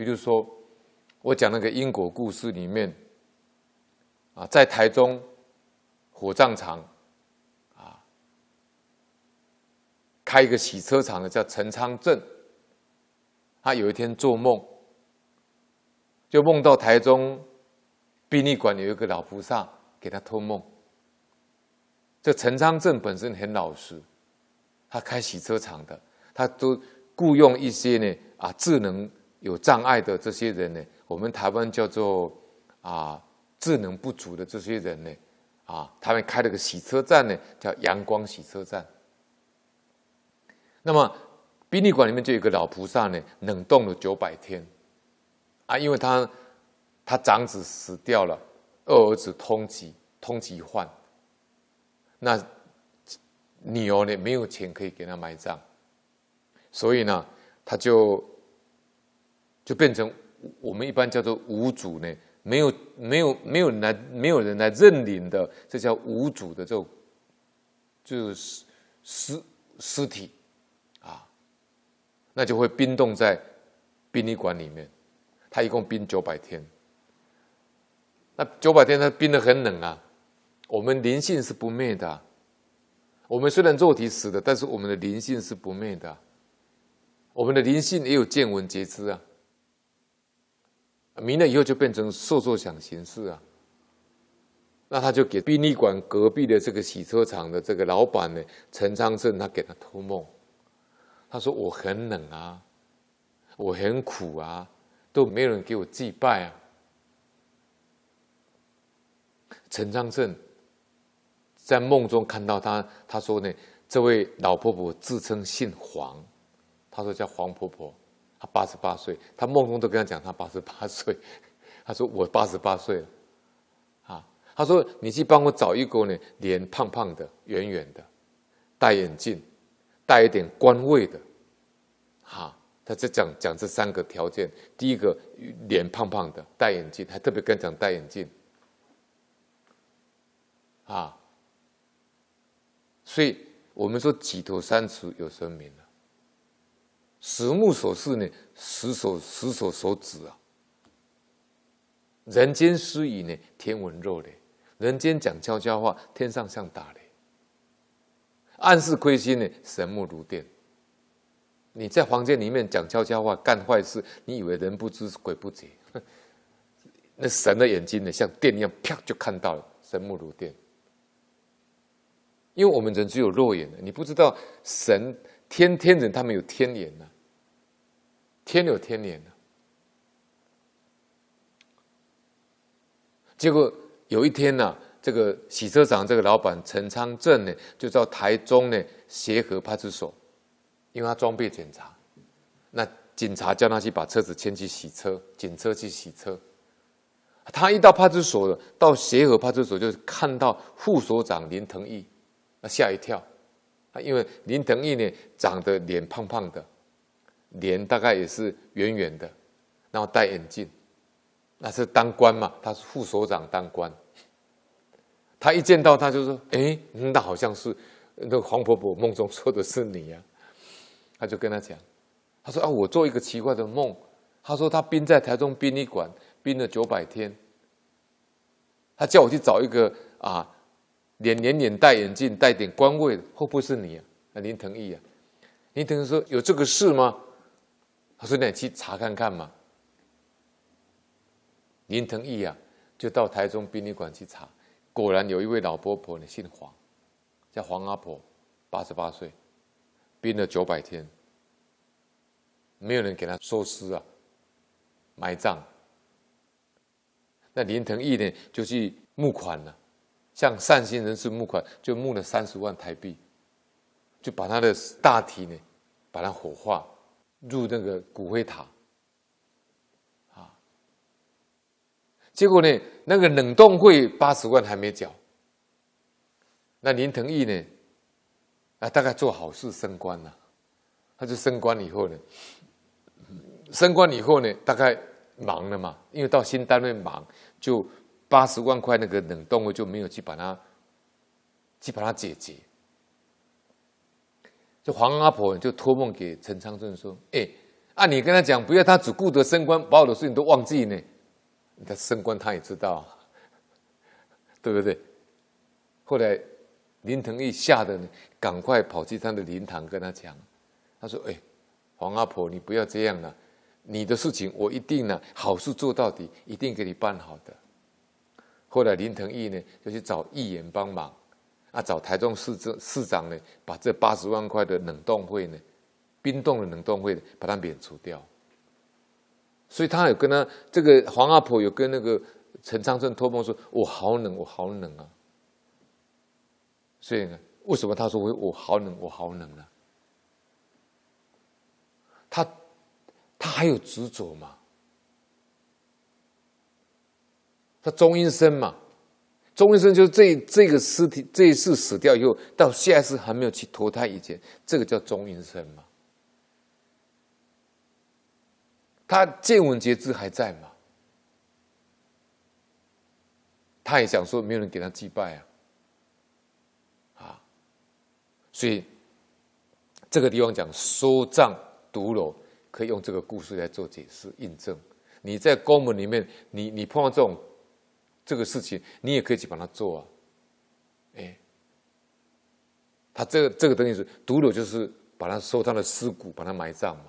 比如说，我讲那个因果故事里面，啊，在台中火葬场，啊，开一个洗车场的叫陈昌正，他有一天做梦，就梦到台中殡仪馆有一个老菩萨给他托梦。这陈昌正本身很老实，他开洗车场的，他都雇佣一些呢啊智能有障碍的这些人呢，我们台湾叫做啊智能不足的这些人呢，啊他们开了个洗车站呢，叫阳光洗车站。那么殡仪馆里面就有一个老菩萨呢，冷冻了九百天，啊，因为他他长子死掉了，二儿子通缉通缉犯。那女儿呢，没有钱可以给他埋葬，所以呢，他就就变成我们一般叫做无主呢，没有没有没有人来没有人来认领的，这叫无主的这种就是尸尸体啊，那就会冰冻在殡仪馆里面，他一共冰九百天，那九百天他冰得很冷啊。我们灵性是不灭的，我们虽然肉体死了，但是我们的灵性是不灭的。我们的灵性也有见闻觉知啊，明了以后就变成受受想行识啊。那他就给殡仪馆隔壁的这个洗车场的这个老板呢，陈昌盛，他给他托梦，他说我很冷啊，我很苦啊，都没有人给我祭拜啊。陈昌盛。在梦中看到他，他说呢，这位老婆婆自称姓黄，他说叫黄婆婆，他八十八岁，他梦中都跟他讲他八十八岁，他说我八十八岁了，啊，他说你去帮我找一个呢，脸胖胖的、圆圆的，戴眼镜，带一点官位的，哈，他在讲讲这三个条件，第一个脸胖胖的，戴眼镜，还特别跟他讲戴眼镜，啊。所以我们说几头三尺有神明了，实目所视呢，实所实所所指啊。人间施语呢，天文肉雷；人间讲悄悄话，天上像打雷。暗室亏心呢，神目如电。你在房间里面讲悄悄话，干坏事，你以为人不知鬼不觉？那神的眼睛呢，像电一样，啪就看到了，神目如电。因为我们人只有肉眼的，你不知道神天天人他们有天眼呢，天有天眼呢。结果有一天呢，这个洗车场这个老板陈昌正呢，就到台中呢协和派出所，因为他装备检查，那警察叫他去把车子牵去洗车，警车去洗车。他一到派出所，到协和派出所就看到副所长林腾义。那吓一跳，啊，因为林腾义呢长得脸胖胖的，脸大概也是圆圆的，然后戴眼镜，那是当官嘛，他是副所长当官。他一见到他就说：“哎，那好像是那个黄婆婆梦中说的是你呀。”他就跟他讲，他说：“啊，我做一个奇怪的梦，他说他冰在台中殡仪馆冰了九百天，他叫我去找一个啊。”脸脸脸戴眼镜，带点官位，会不会是你啊？那，林腾义啊，林腾义说有这个事吗？他说你去查看看嘛。林腾义啊，就到台中殡仪馆去查，果然有一位老婆婆呢，姓黄，叫黄阿婆，八十八岁，殡了九百天，没有人给她收尸啊，埋葬。那林腾义呢，就去募款了。向善心人士募款，就募了三十万台币，就把他的大体呢，把它火化入那个骨灰塔，啊，结果呢，那个冷冻费八十万还没缴，那林腾义呢，啊，大概做好事升官了，他就升官以后呢，升官以后呢，大概忙了嘛，因为到新单位忙就。八十万块那个冷冻我就没有去把它，去把它解决。就黄阿婆就托梦给陈昌正说：“哎，啊，你跟他讲不要，他只顾得升官，把我的事情都忘记呢。他升官他也知道，对不对？后来林腾义吓得呢，赶快跑去他的灵堂跟他讲，他说：“哎，黄阿婆，你不要这样了，你的事情我一定呢，好事做到底，一定给你办好的。”后来林腾义呢就去找议员帮忙，啊，找台中市政市长呢，把这八十万块的冷冻费呢，冰冻的冷冻费把它免除掉。所以他有跟他这个黄阿婆有跟那个陈昌正托梦说：“我好冷，我好冷啊。”所以呢，为什么他说我我好冷，我好冷呢？他他还有执着吗？他钟阴身嘛，钟阴身就是这这个尸体这一世死掉以后，到下一世还没有去投胎以前，这个叫钟阴身嘛。他见闻觉知还在嘛？他也想说，没有人给他祭拜啊，啊，所以这个地方讲说葬独楼，可以用这个故事来做解释印证。你在宫门里面，你你碰到这种这个事情，你也可以去把它做啊。哎，他这个这个东西是毒瘤，就是把它收他的尸骨，把它埋葬嘛。